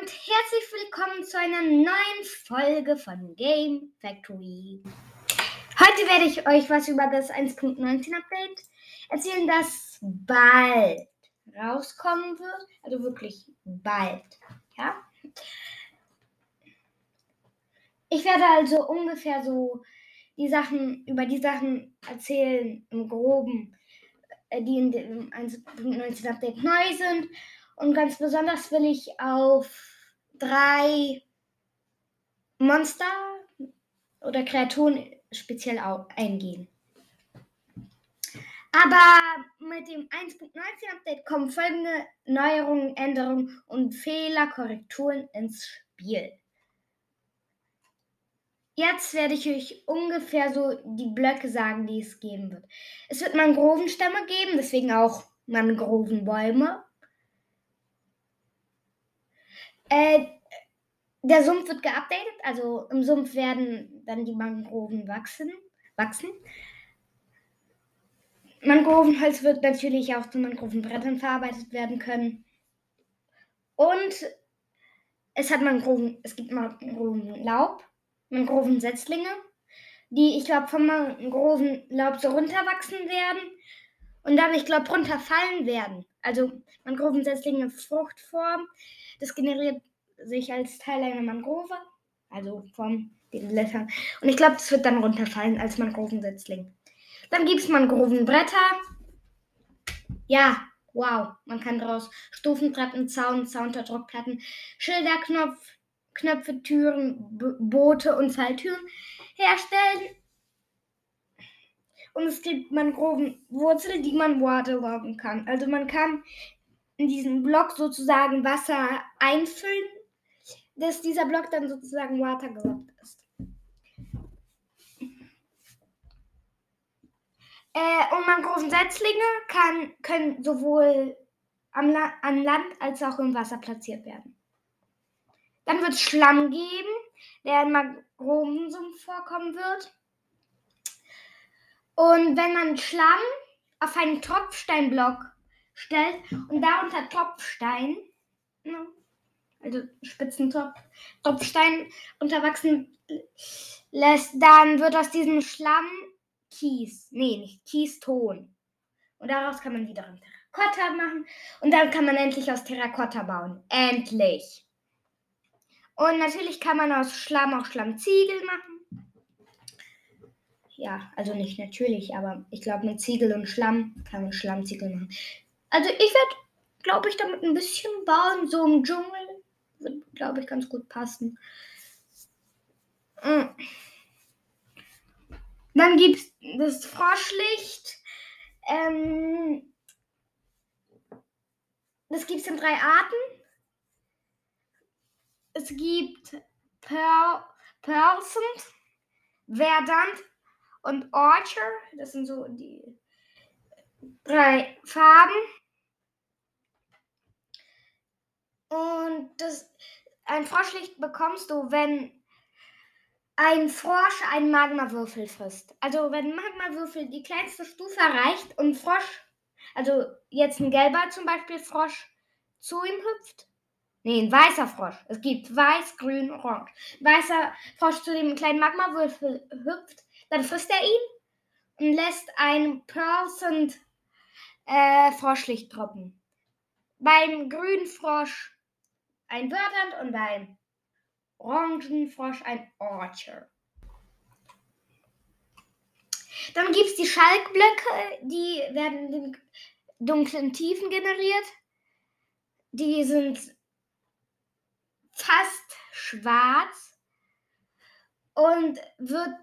und herzlich willkommen zu einer neuen Folge von Game Factory. Heute werde ich euch was über das 1.19 Update erzählen, das bald rauskommen wird. Also wirklich bald. Ja. Ich werde also ungefähr so die Sachen, über die Sachen erzählen im Groben, äh, die in dem 1.19 Update neu sind und ganz besonders will ich auf drei Monster oder Kreaturen speziell eingehen. Aber mit dem 1.19 Update kommen folgende Neuerungen, Änderungen und Fehlerkorrekturen ins Spiel. Jetzt werde ich euch ungefähr so die Blöcke sagen, die es geben wird. Es wird Mangrovenstämme geben, deswegen auch Mangrovenbäume. Äh, der Sumpf wird geupdatet, also im Sumpf werden dann die Mangroven wachsen. wachsen. Mangrovenholz wird natürlich auch zu Mangrovenbrettern verarbeitet werden können. Und es hat Mangroven, es gibt Mangrovenlaub, Mangrovensetzlinge, die ich glaube vom Mangrovenlaub so runterwachsen werden und dann, ich glaube, runterfallen werden. Also Mangrovensetzlinge Fruchtform das generiert sich als Teil einer Mangrove, also von den Blättern. Und ich glaube, das wird dann runterfallen als Mangrovensetzling. Dann gibt es Mangrovenbretter. Ja, wow. Man kann daraus Stufentreppen, Zaun, Zaunterdruckplatten, Schilderknopf, Knöpfe, Türen, B Boote und Falltüren herstellen. Und es gibt Mangrovenwurzeln, die man waterloggen kann. Also man kann in diesen Block sozusagen Wasser einfüllen, dass dieser Block dann sozusagen watergelockt ist. Äh, und Mangrovensetzlinge kann, können sowohl am La an Land als auch im Wasser platziert werden. Dann wird es Schlamm geben, der in Mangrovensumpf vorkommen wird. Und wenn man Schlamm auf einen Tropfsteinblock stellt und da unter Topfstein, ne, also Spitzentopf, Topfstein unterwachsen lässt, dann wird aus diesem Schlamm Kies. Nee, nicht Kieston. Und daraus kann man wiederum Terrakotta machen. Und dann kann man endlich aus Terrakotta bauen. Endlich. Und natürlich kann man aus Schlamm auch Schlammziegel machen. Ja, also nicht natürlich, aber ich glaube, mit Ziegel und Schlamm kann man Schlammziegel machen. Also ich werde, glaube ich, damit ein bisschen bauen, so im Dschungel. Wird, glaube ich, ganz gut passen. Mm. Dann gibt es das Froschlicht. Ähm, das gibt es in drei Arten. Es gibt Pearl, Pearlsand, Verdant und Orchard. Das sind so die drei Farben. Und das, ein Froschlicht bekommst du, wenn ein Frosch einen Magmawürfel frisst. Also wenn Magmawürfel die kleinste Stufe erreicht und Frosch, also jetzt ein gelber zum Beispiel Frosch, zu ihm hüpft. Nee, ein weißer Frosch. Es gibt weiß, grün, orange. Weißer Frosch zu dem kleinen Magmawürfel hüpft, dann frisst er ihn und lässt ein Pearlsand äh, Froschlicht droppen. Beim grünen Frosch ein Verdant und beim Orangenfrosch ein Orchard. Dann gibt es die Schalkblöcke, die werden in dunklen Tiefen generiert. Die sind fast schwarz und wird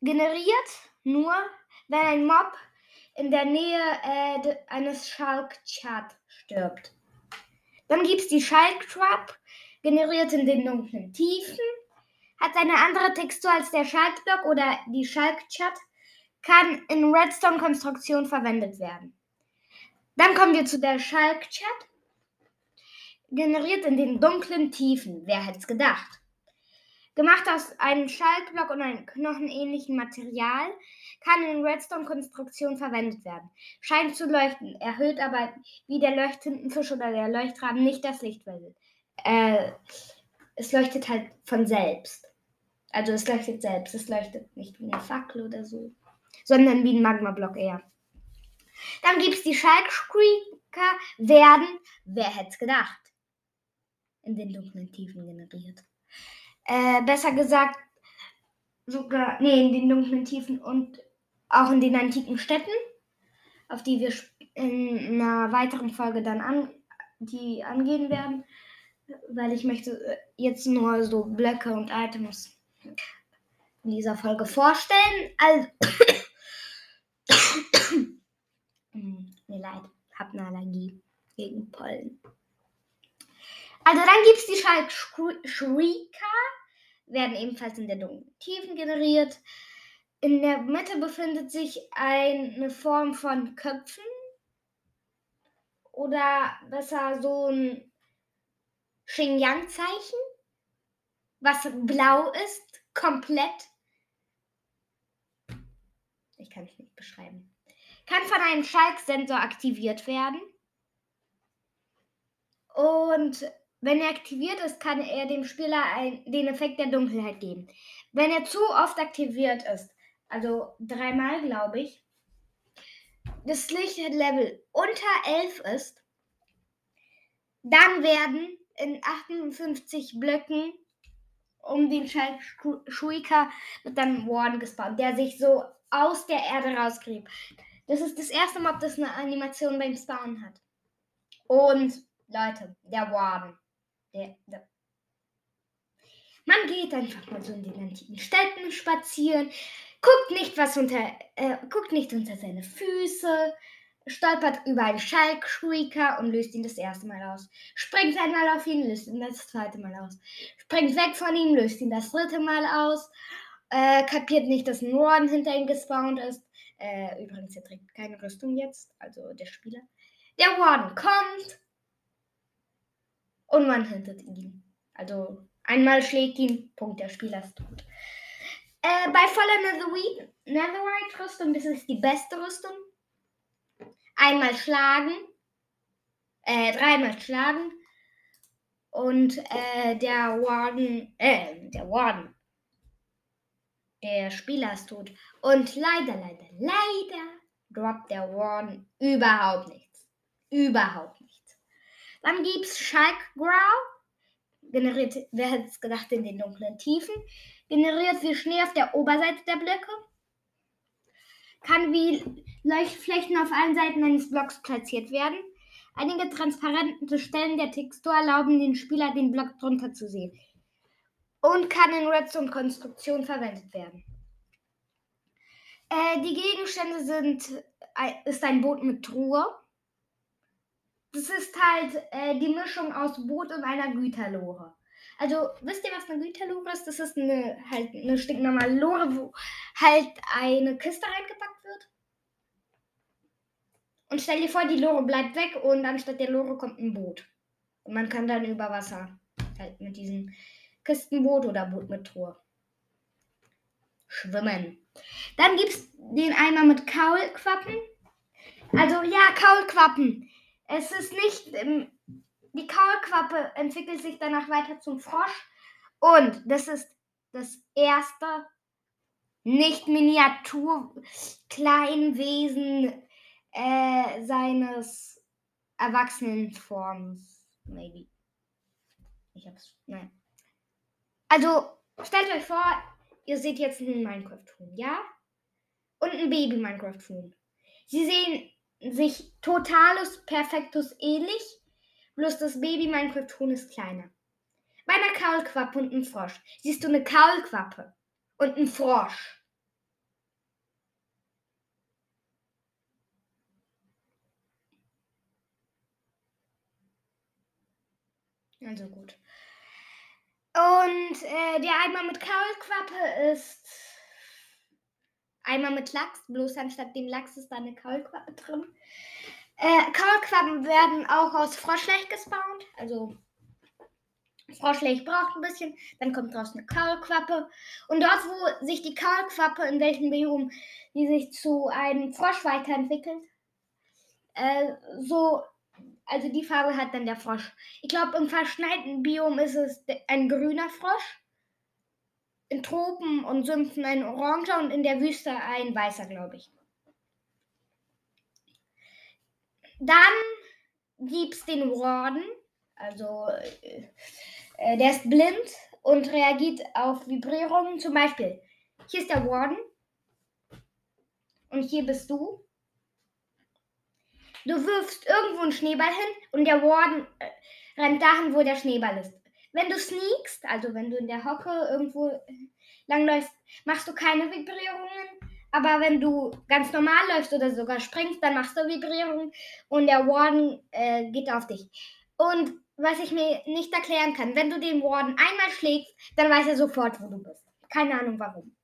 generiert nur, wenn ein Mob in der Nähe äh, eines Schalkchat stirbt. Dann gibt es die Schalktrap, generiert in den dunklen Tiefen, hat eine andere Textur als der Schalkblock oder die Schalkchat, kann in Redstone-Konstruktion verwendet werden. Dann kommen wir zu der Schalkchat, generiert in den dunklen Tiefen. Wer hätte es gedacht? Gemacht aus einem Schaltblock und einem knochenähnlichen Material, kann in Redstone-Konstruktion verwendet werden. Scheint zu leuchten, erhöht aber wie der leuchtende Fisch oder der Leuchtrahmen nicht das Lichtlevel. äh, es leuchtet halt von selbst. Also es leuchtet selbst. Es leuchtet nicht wie eine Fackel oder so, sondern wie ein Magma-Block eher. Dann gibt es die Schalkscreaker, werden, wer hätte es gedacht, in den dunklen Tiefen generiert. Äh, besser gesagt, sogar, nee, in den dunklen Tiefen und auch in den antiken Städten, auf die wir in einer weiteren Folge dann an, die angehen werden, weil ich möchte äh, jetzt nur so Blöcke und Items in dieser Folge vorstellen. Also, mir leid, hab eine Allergie gegen Pollen. Also dann gibt es die Schalk-Shrieker, werden ebenfalls in der dunklen Tiefen generiert. In der Mitte befindet sich eine Form von Köpfen oder besser so ein Xinjiang-Zeichen, was blau ist, komplett. Ich kann es nicht beschreiben. Kann von einem Schalksensor aktiviert werden. Und wenn er aktiviert ist, kann er dem Spieler ein, den Effekt der Dunkelheit geben. Wenn er zu oft aktiviert ist, also dreimal, glaube ich, das Lichtlevel unter 11 ist, dann werden in 58 Blöcken um den Shuika wird dann Warden gespawnt, der sich so aus der Erde rausgräbt. Das ist das erste Mal, dass eine Animation beim Spawn hat. Und Leute, der Warden. Der, der. Man geht einfach mal so in den antiken Städten spazieren, guckt nicht was unter, äh, guckt nicht unter seine Füße, stolpert über einen Schalkschrieker und löst ihn das erste Mal aus. Springt einmal auf ihn, löst ihn das zweite Mal aus. Springt weg von ihm, löst ihn das dritte Mal aus. Äh, kapiert nicht, dass ein Norden hinter ihm gespawnt ist. Äh, übrigens, er trägt keine Rüstung jetzt, also der Spieler. Der Warden kommt und man hintet ihn. Also einmal schlägt ihn, Punkt, der Spieler ist tot. Äh, bei voller Netherite-Rüstung, das ist die beste Rüstung, einmal schlagen, äh, dreimal schlagen und äh, der Warden, äh, der Warden, der Spieler ist tot. Und leider, leider, leider droppt der Warden überhaupt nichts. Überhaupt nichts. Dann gibt's Shark Growl. Generiert, wer hätte es gedacht, in den dunklen Tiefen. Generiert wie Schnee auf der Oberseite der Blöcke kann wie Leuchtflächen auf allen Seiten eines Blocks platziert werden. Einige transparente Stellen der Textur erlauben den Spieler, den Block drunter zu sehen und kann in Redstone-Konstruktion verwendet werden. Äh, die Gegenstände sind ist ein Boot mit Truhe. Das ist halt äh, die Mischung aus Boot und einer Güterlore. Also, wisst ihr, was eine Güterlore ist? Das ist eine, halt eine stinknormale Lore, wo halt eine Kiste reingepackt wird. Und stell dir vor, die Lore bleibt weg und anstatt der Lore kommt ein Boot. Und man kann dann über Wasser halt mit diesem Kistenboot oder Boot mit Tor schwimmen. Dann gibt es den Eimer mit Kaulquappen. Also ja, Kaulquappen. Es ist nicht im die Kaulquappe entwickelt sich danach weiter zum Frosch. Und das ist das erste Nicht-Miniatur-Kleinwesen äh, seines Erwachsenenforms. Maybe. Ich hab's. Nein. Also, stellt euch vor, ihr seht jetzt einen Minecraft-Huhn, ja? Und ein Baby-Minecraft-Huhn. Sie sehen sich totalus perfektus ähnlich Bloß das Baby Minecraft-Huhn ist kleiner. Bei einer Kaulquappe und einem Frosch siehst du eine Kaulquappe und einen Frosch. Also gut. Und äh, der Eimer mit Kaulquappe ist Eimer mit Lachs, bloß anstatt dem Lachs ist da eine Kaulquappe drin. Äh, Kaulquappen werden auch aus Froschlech gespawnt. Also Froschlech braucht ein bisschen, dann kommt raus eine Kaulquappe. Und dort, wo sich die Kaulquappe, in welchem Biom die sich zu einem Frosch weiterentwickelt, äh, so Also die Farbe hat dann der Frosch. Ich glaube, im verschneiten Biom ist es ein grüner Frosch. In Tropen und Sümpfen ein oranger und in der Wüste ein weißer, glaube ich. Dann gibt es den Warden. Also äh, äh, der ist blind und reagiert auf Vibrierungen. Zum Beispiel, hier ist der Warden. Und hier bist du. Du wirfst irgendwo einen Schneeball hin und der Warden äh, rennt dahin, wo der Schneeball ist. Wenn du sneakst, also wenn du in der Hocke irgendwo langläufst, machst du keine Vibrierungen. Aber wenn du ganz normal läufst oder sogar springst, dann machst du Vibrierungen und der Warden äh, geht auf dich. Und was ich mir nicht erklären kann, wenn du den Warden einmal schlägst, dann weiß er sofort, wo du bist. Keine Ahnung warum.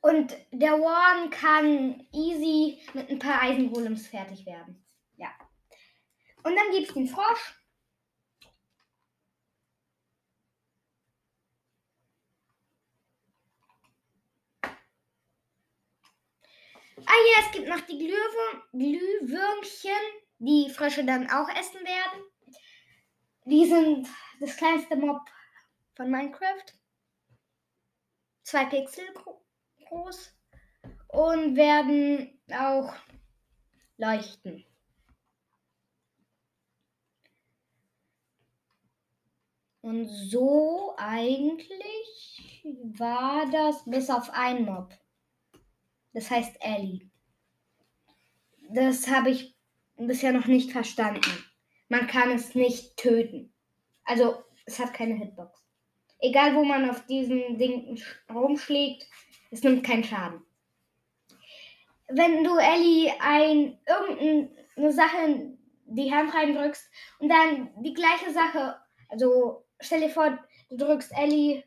Und der Warden kann easy mit ein paar Eisengolems fertig werden. Und dann gibt es den Frosch. Ah ja, es gibt noch die Glühwürm Glühwürmchen, die Frösche dann auch essen werden. Die sind das kleinste Mob von Minecraft. Zwei Pixel groß und werden auch leuchten. Und so eigentlich war das bis auf ein Mob. Das heißt Ellie. Das habe ich bisher noch nicht verstanden. Man kann es nicht töten. Also es hat keine Hitbox. Egal wo man auf diesem Ding rumschlägt, es nimmt keinen Schaden. Wenn du Ellie ein irgendeine Sache in die Hand reindrückst und dann die gleiche Sache, also stell dir vor, du drückst Ellie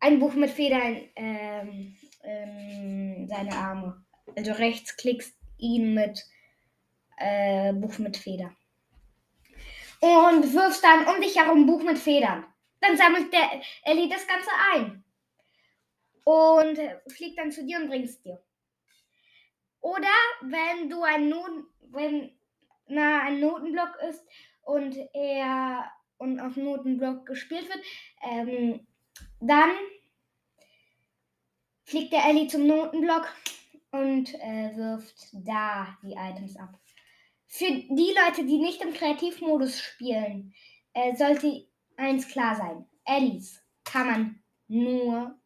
ein Buch mit Federn ähm, ähm, seine Arme. Also rechts klickst ihn mit äh, Buch mit Feder. Und wirfst dann um dich herum Buch mit Federn. Dann sammelt der Ellie das Ganze ein und fliegt dann zu dir und bringt es dir. Oder wenn du ein Noten, wenn na, ein Notenblock ist und er und auf Notenblock gespielt wird, ähm, dann fliegt der Ellie zum Notenblock und äh, wirft da die Items ab. Für die Leute, die nicht im Kreativmodus spielen, äh, sollte eins klar sein. Ellies kann man nur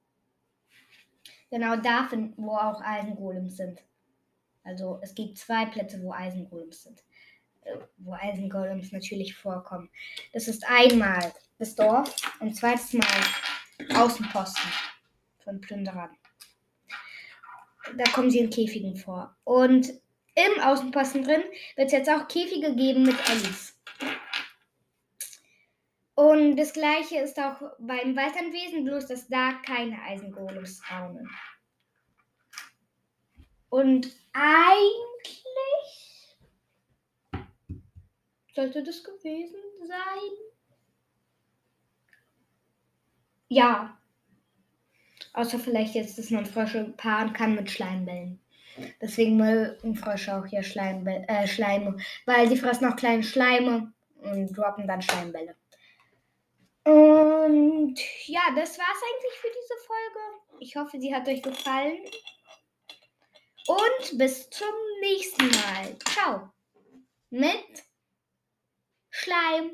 genau da finden, wo auch Eisengolems sind. Also es gibt zwei Plätze, wo Eisengolems sind. Wo Eisengolems natürlich vorkommen. Das ist einmal das Dorf und zweites Mal Außenposten von Plünderern. Da kommen sie in Käfigen vor. Und im Außenposten drin wird es jetzt auch Käfige geben mit Ellis. Und das gleiche ist auch beim Waldlandwesen, bloß dass da keine Eisengolems spawnen. Und eigentlich sollte das gewesen sein. Ja. Außer vielleicht jetzt, dass man Frösche paaren kann mit Schleimbällen. Deswegen mögen Frösche auch hier Schleimbälle, äh, Schleime, weil sie fressen auch kleine Schleime und droppen dann Schleimbälle. Und ja, das war's eigentlich für diese Folge. Ich hoffe, sie hat euch gefallen. Und bis zum nächsten Mal. Ciao. Mit Schleim.